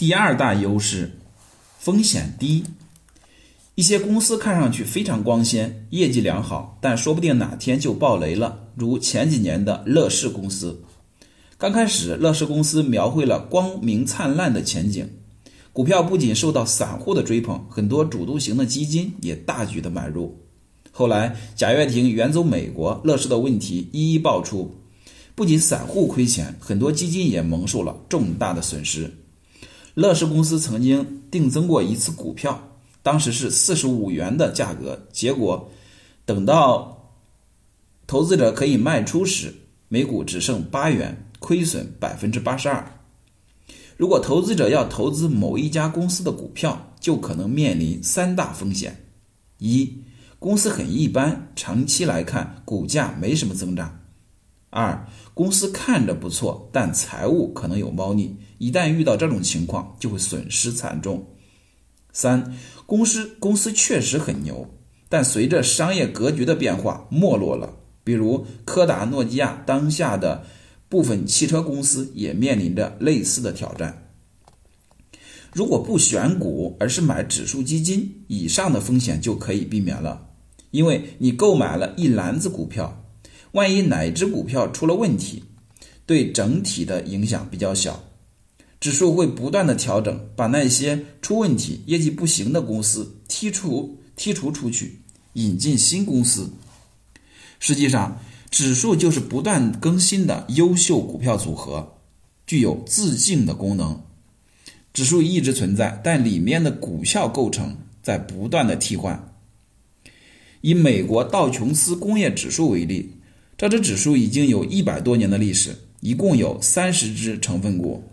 第二大优势，风险低。一些公司看上去非常光鲜，业绩良好，但说不定哪天就爆雷了。如前几年的乐视公司，刚开始乐视公司描绘了光明灿烂的前景，股票不仅受到散户的追捧，很多主动型的基金也大举的买入。后来贾跃亭远走美国，乐视的问题一一爆出，不仅散户亏钱，很多基金也蒙受了重大的损失。乐视公司曾经定增过一次股票。当时是四十五元的价格，结果等到投资者可以卖出时，每股只剩八元，亏损百分之八十二。如果投资者要投资某一家公司的股票，就可能面临三大风险：一、公司很一般，长期来看股价没什么增长；二、公司看着不错，但财务可能有猫腻，一旦遇到这种情况，就会损失惨重。三公司公司确实很牛，但随着商业格局的变化没落了。比如柯达、诺基亚，当下的部分汽车公司也面临着类似的挑战。如果不选股，而是买指数基金，以上的风险就可以避免了。因为你购买了一篮子股票，万一哪只股票出了问题，对整体的影响比较小。指数会不断的调整，把那些出问题、业绩不行的公司剔除、剔除出去，引进新公司。实际上，指数就是不断更新的优秀股票组合，具有自净的功能。指数一直存在，但里面的股票构成在不断的替换。以美国道琼斯工业指数为例，这只指数已经有一百多年的历史，一共有三十只成分股。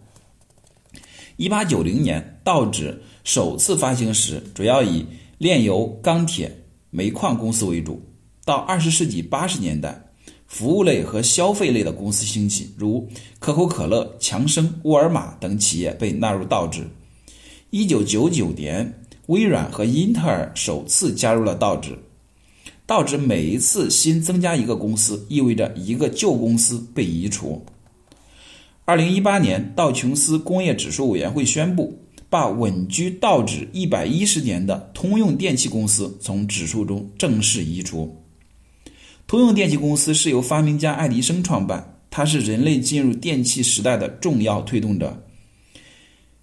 一八九零年，道指首次发行时，主要以炼油、钢铁、煤矿公司为主。到二十世纪八十年代，服务类和消费类的公司兴起，如可口可乐、强生、沃尔玛等企业被纳入道指。一九九九年，微软和英特尔首次加入了道指。道指每一次新增加一个公司，意味着一个旧公司被移除。二零一八年，道琼斯工业指数委员会宣布，把稳居道指一百一十年的通用电气公司从指数中正式移除。通用电气公司是由发明家爱迪生创办，它是人类进入电气时代的重要推动者。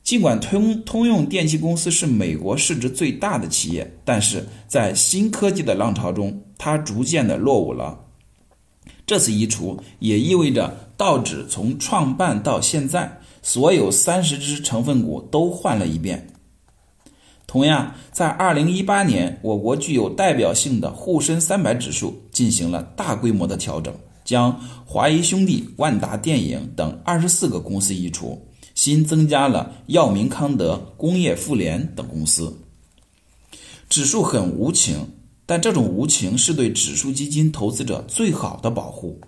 尽管通通用电气公司是美国市值最大的企业，但是在新科技的浪潮中，它逐渐的落伍了。这次移除也意味着道指从创办到现在，所有三十只成分股都换了一遍。同样，在二零一八年，我国具有代表性的沪深三百指数进行了大规模的调整，将华谊兄弟、万达电影等二十四个公司移除，新增加了药明康德、工业富联等公司。指数很无情。但这种无情是对指数基金投资者最好的保护。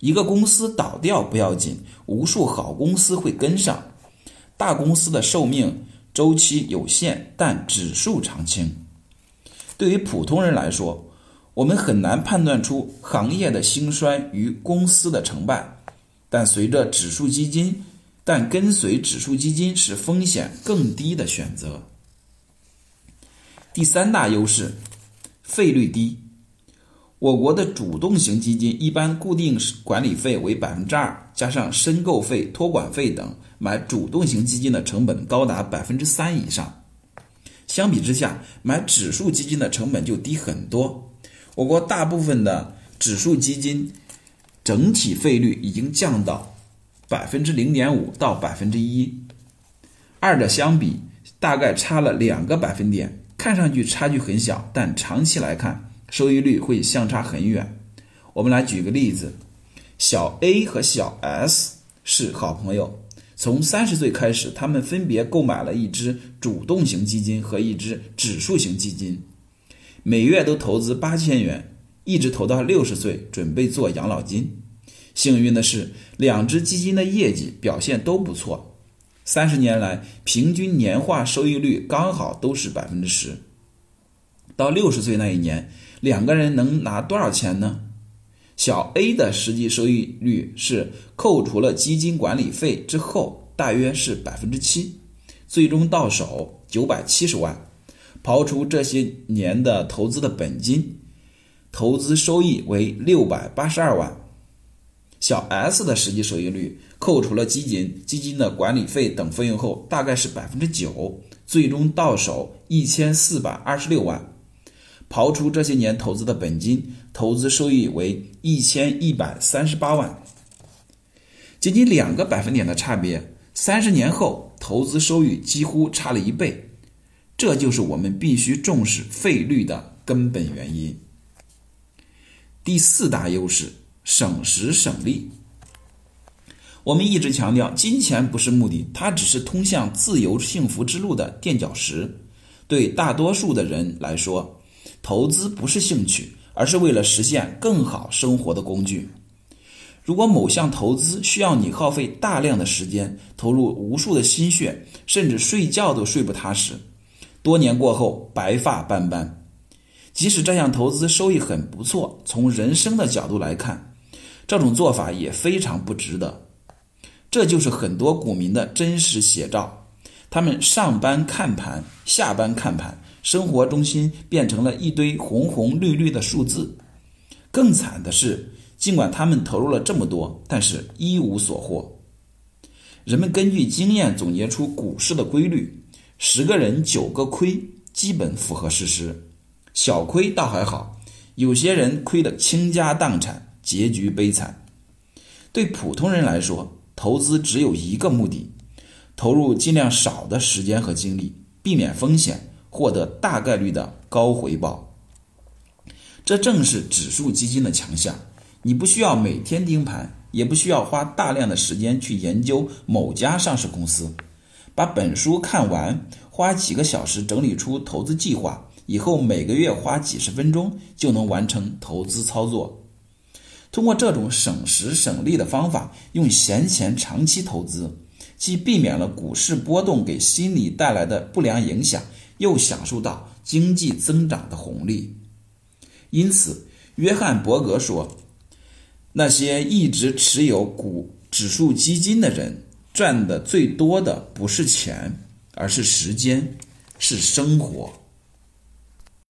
一个公司倒掉不要紧，无数好公司会跟上。大公司的寿命周期有限，但指数长青。对于普通人来说，我们很难判断出行业的兴衰与公司的成败。但随着指数基金，但跟随指数基金是风险更低的选择。第三大优势。费率低，我国的主动型基金一般固定管理费为百分之二，加上申购费、托管费等，买主动型基金的成本高达百分之三以上。相比之下，买指数基金的成本就低很多。我国大部分的指数基金整体费率已经降到百分之零点五到百分之一，二者相比大概差了两个百分点。看上去差距很小，但长期来看，收益率会相差很远。我们来举个例子：小 A 和小 S 是好朋友，从三十岁开始，他们分别购买了一只主动型基金和一只指数型基金，每月都投资八千元，一直投到六十岁，准备做养老金。幸运的是，两只基金的业绩表现都不错。三十年来，平均年化收益率刚好都是百分之十。到六十岁那一年，两个人能拿多少钱呢？小 A 的实际收益率是扣除了基金管理费之后，大约是百分之七；最终到手九百七十万。刨除这些年的投资的本金，投资收益为六百八十二万。小 S 的实际收益率，扣除了基金、基金的管理费等费用后，大概是百分之九，最终到手一千四百二十六万。刨除这些年投资的本金，投资收益为一千一百三十八万，仅仅两个百分点的差别，三十年后投资收益几乎差了一倍，这就是我们必须重视费率的根本原因。第四大优势，省时省力。我们一直强调，金钱不是目的，它只是通向自由幸福之路的垫脚石。对大多数的人来说，投资不是兴趣，而是为了实现更好生活的工具。如果某项投资需要你耗费大量的时间，投入无数的心血，甚至睡觉都睡不踏实，多年过后白发斑斑，即使这项投资收益很不错，从人生的角度来看，这种做法也非常不值得。这就是很多股民的真实写照，他们上班看盘，下班看盘。生活中心变成了一堆红红绿绿的数字，更惨的是，尽管他们投入了这么多，但是一无所获。人们根据经验总结出股市的规律：十个人九个亏，基本符合事实。小亏倒还好，有些人亏得倾家荡产，结局悲惨。对普通人来说，投资只有一个目的：投入尽量少的时间和精力，避免风险。获得大概率的高回报，这正是指数基金的强项。你不需要每天盯盘，也不需要花大量的时间去研究某家上市公司。把本书看完，花几个小时整理出投资计划，以后每个月花几十分钟就能完成投资操作。通过这种省时省力的方法，用闲钱长期投资，既避免了股市波动给心理带来的不良影响。又享受到经济增长的红利，因此，约翰伯格说：“那些一直持有股指数基金的人，赚的最多的不是钱，而是时间，是生活。”